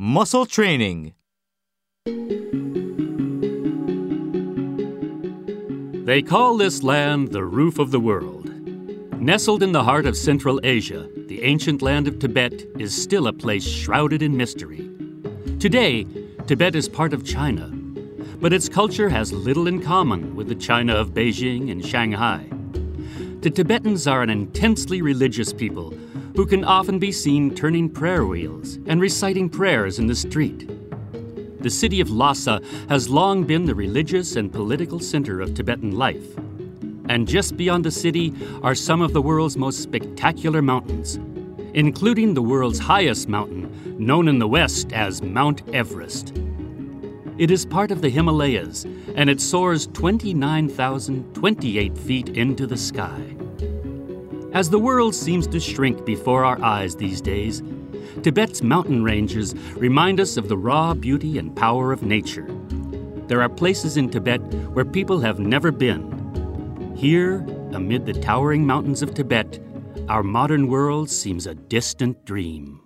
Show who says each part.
Speaker 1: Muscle training.
Speaker 2: They call this land the roof of the world. Nestled in the heart of Central Asia, the ancient land of Tibet is still a place shrouded in mystery. Today, Tibet is part of China, but its culture has little in common with the China of Beijing and Shanghai. The Tibetans are an intensely religious people who can often be seen turning prayer wheels and reciting prayers in the street. The city of Lhasa has long been the religious and political center of Tibetan life. And just beyond the city are some of the world's most spectacular mountains, including the world's highest mountain, known in the West as Mount Everest. It is part of the Himalayas, and it soars 29,028 feet into the sky. As the world seems to shrink before our eyes these days, Tibet's mountain ranges remind us of the raw beauty and power of nature. There are places in Tibet where people have never been. Here, amid the towering mountains of Tibet, our modern world seems a distant dream.